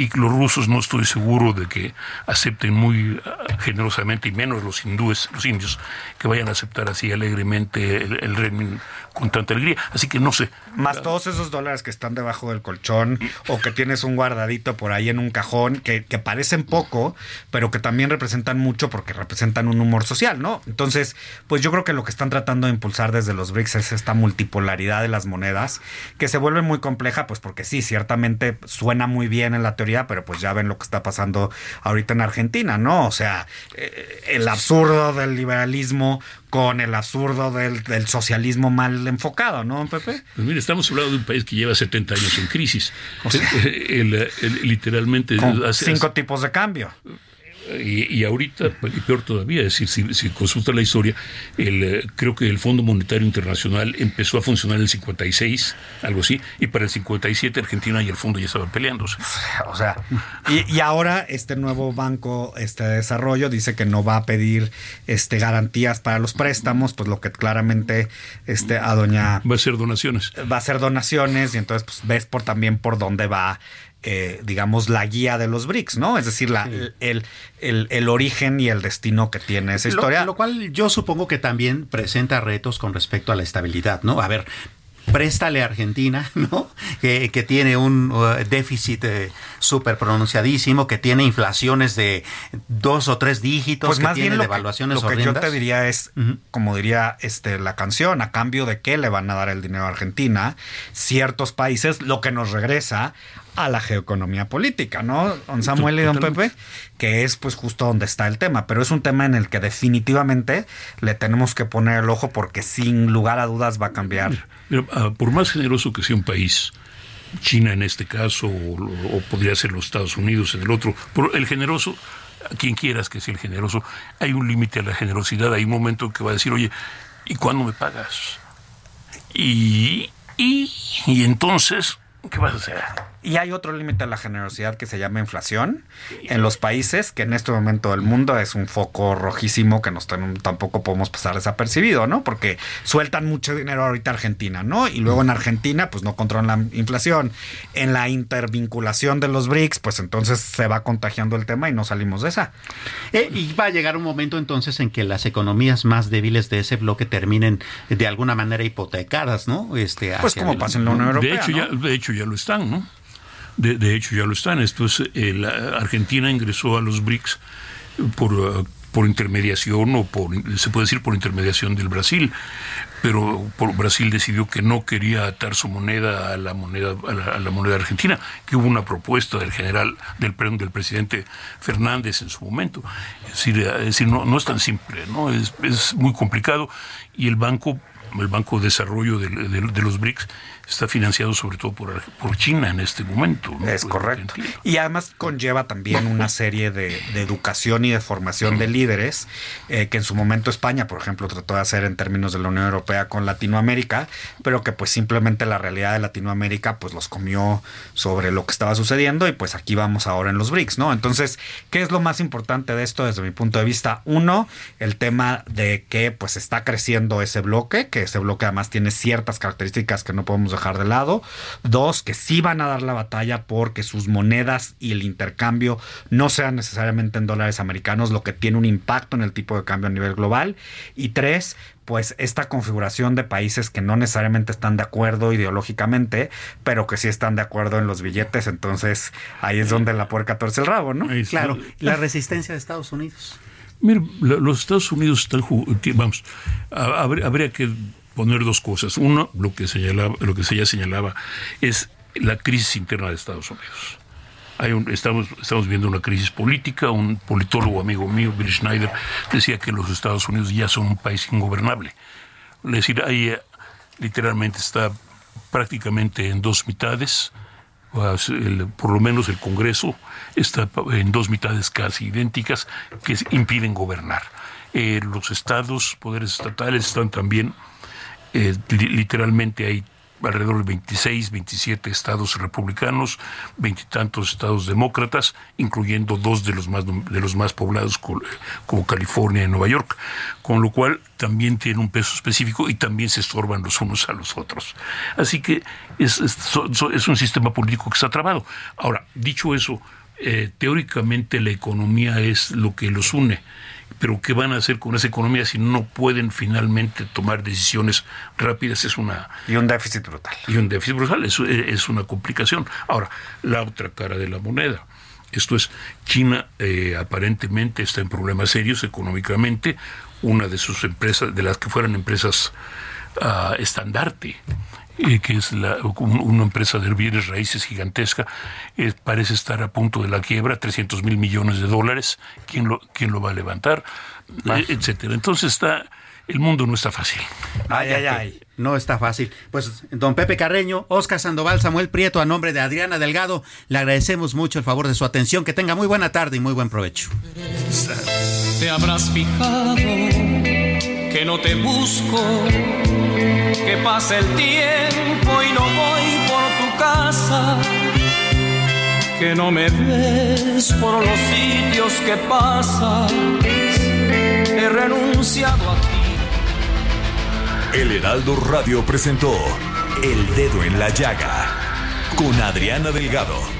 Y los rusos no estoy seguro de que acepten muy ah, generosamente, y menos los hindúes, los indios, que vayan a aceptar así alegremente el, el con tanta alegría. Así que no sé. Más todos esos dólares que están debajo del colchón o que tienes un guardadito por ahí en un cajón que, que parecen poco, pero que también representan mucho porque representan un humor social, ¿no? Entonces, pues yo creo que lo que están tratando de impulsar desde los BRICS es esta multipolaridad de las monedas que se vuelve muy compleja, pues porque sí, ciertamente suena muy bien en la teoría, pero pues ya ven lo que está pasando ahorita en Argentina, ¿no? O sea, eh, el absurdo del liberalismo con el absurdo del, socialismo mal enfocado, ¿no, Pepe? Pues mire, estamos hablando de un país que lleva 70 años en crisis. [LAUGHS] literalmente... cinco tipos de cambio. Y, ahorita, y peor todavía, es decir, si, consulta la historia, el, eh, creo que el Fondo Monetario Internacional empezó a funcionar en el 56, algo así, y para el 57 Argentina y el fondo ya estaban peleándose. O sea, y, ahora este nuevo banco este de desarrollo dice que no va a pedir este garantías para los préstamos, pues lo que claramente este a doña va a ser donaciones. Va a ser donaciones y entonces pues ves por también por dónde va eh, digamos, la guía de los BRICS, ¿no? Es decir, la, el, el, origen y el destino que tiene esa historia. Lo, cual yo supongo que también presenta retos con respecto a la estabilidad, ¿no? A ver, préstale a Argentina, [LAUGHS] ¿no? Que, tiene un uh, déficit eh, súper pronunciadísimo, que tiene inflaciones de dos o tres dígitos, pues que más tiene bien lo devaluaciones que, lo que yo te diría es, como diría este la canción, a cambio de qué le van a dar el dinero a Argentina, ciertos países, lo que nos regresa a la geoeconomía política, ¿no? Don Samuel y don Pepe, que es pues justo donde está el tema, pero es un tema en el que definitivamente le tenemos que poner el ojo porque sin lugar a dudas va a cambiar. Ah, por más generoso que sea un país, China en este caso, o, podría ser los Estados Unidos en el otro, por el generoso, a quien quieras que sea el generoso, hay un límite a la generosidad, hay un momento en que va a decir, oye, ¿y cuándo me pagas? Y, y, y entonces, ¿qué vas a hacer? Y hay otro límite a la generosidad que se llama inflación en los países, que en este momento del mundo es un foco rojísimo que nos tampoco podemos pasar desapercibido, ¿no? Porque sueltan mucho dinero ahorita Argentina, ¿no? Y luego en Argentina, pues no controlan la inflación. En la intervinculación de los BRICS, pues entonces se va contagiando el tema y no salimos de esa. Eh, y va a llegar un momento entonces en que las economías más débiles de ese bloque terminen de alguna manera hipotecadas, ¿no? Este, pues como pasa en la Unión Europea. De hecho, ya, de hecho ya lo están, ¿no? De, hecho, ya lo están. Esto es, eh, Argentina ingresó a los BRICS por, uh, por intermediación o por, se puede decir por intermediación del Brasil, pero Brasil decidió que no quería atar su moneda a la moneda a la, moneda argentina, que hubo una propuesta del general del del presidente Fernández en su momento. Es decir, es decir no, no es tan simple, no es, es muy complicado y el banco el Banco de Desarrollo de, de los BRICS está financiado sobre todo por, por China en este momento. Es correcto. Y además conlleva también una serie de, educación y de formación de líderes eh, que en su momento España, por ejemplo, trató de hacer en términos de la Unión Europea con Latinoamérica, pero que pues simplemente la realidad de Latinoamérica pues los comió sobre lo que estaba sucediendo y pues aquí vamos ahora en los BRICS, ¿no? Entonces, ¿qué es lo más importante de esto desde mi punto de vista? Uno, el tema de que pues está creciendo ese bloque, que ese bloque además tiene ciertas características que no podemos dejar dejar de lado. Dos, que sí van a dar la batalla porque sus monedas y el intercambio no sean necesariamente en dólares americanos, lo que tiene un impacto en el tipo de cambio a nivel global. Y tres, pues esta configuración de países que no necesariamente están de acuerdo ideológicamente, pero que sí están de acuerdo en los billetes, entonces ahí es donde la puerca torce el rabo, ¿no? Claro, [LAUGHS] la resistencia de Estados Unidos. Mira, los Estados Unidos están, vamos, habría que poner dos cosas. Uno, lo que señalaba, lo que ya señalaba, es la crisis interna de Estados Unidos. Hay estamos, estamos viendo una crisis política. Un politólogo amigo mío, Bill Schneider, decía que los Estados Unidos ya son un país ingobernable. Es decir, ahí eh, literalmente está prácticamente en dos mitades. por lo menos el Congreso está en dos mitades casi idénticas que impiden gobernar. Eh, los estados, poderes estatales están también, eh, literalmente hay alrededor de 26, 27 estados republicanos, veintitantos estados demócratas, incluyendo dos de los más de los más poblados como California y Nueva York, con lo cual también tiene un peso específico y también se estorban los unos a los otros. Así que es, es, un sistema político que está trabado. Ahora, dicho eso, eh, teóricamente la economía es lo que los une pero ¿qué van a hacer con esa economía si no pueden finalmente tomar decisiones rápidas? Es una... Y un déficit brutal. Y un déficit brutal, es una complicación. Ahora, la otra cara de la moneda. Esto es, China eh, aparentemente está en problemas serios económicamente. Una de sus empresas, de las que fueran empresas uh, estandarte, que es una empresa de bienes raíces gigantesca, eh, parece estar a punto de la quiebra, 300 mil millones de dólares, ¿quién lo, quién lo va a levantar? Eh, etcétera. Entonces está, el mundo no está fácil. Ay, ay, ay. No está fácil. Pues don Pepe Carreño, Oscar Sandoval, Samuel Prieto, a nombre de Adriana Delgado, le agradecemos mucho el favor de su atención. Que tenga muy buena tarde y muy buen provecho. Te habrás fijado que no te busco que pasa el tiempo y no voy por tu casa, que no me ves por los sitios que pasas, he renunciado a ti. El Heraldo Radio presentó El Dedo en la Llaga con Adriana Delgado.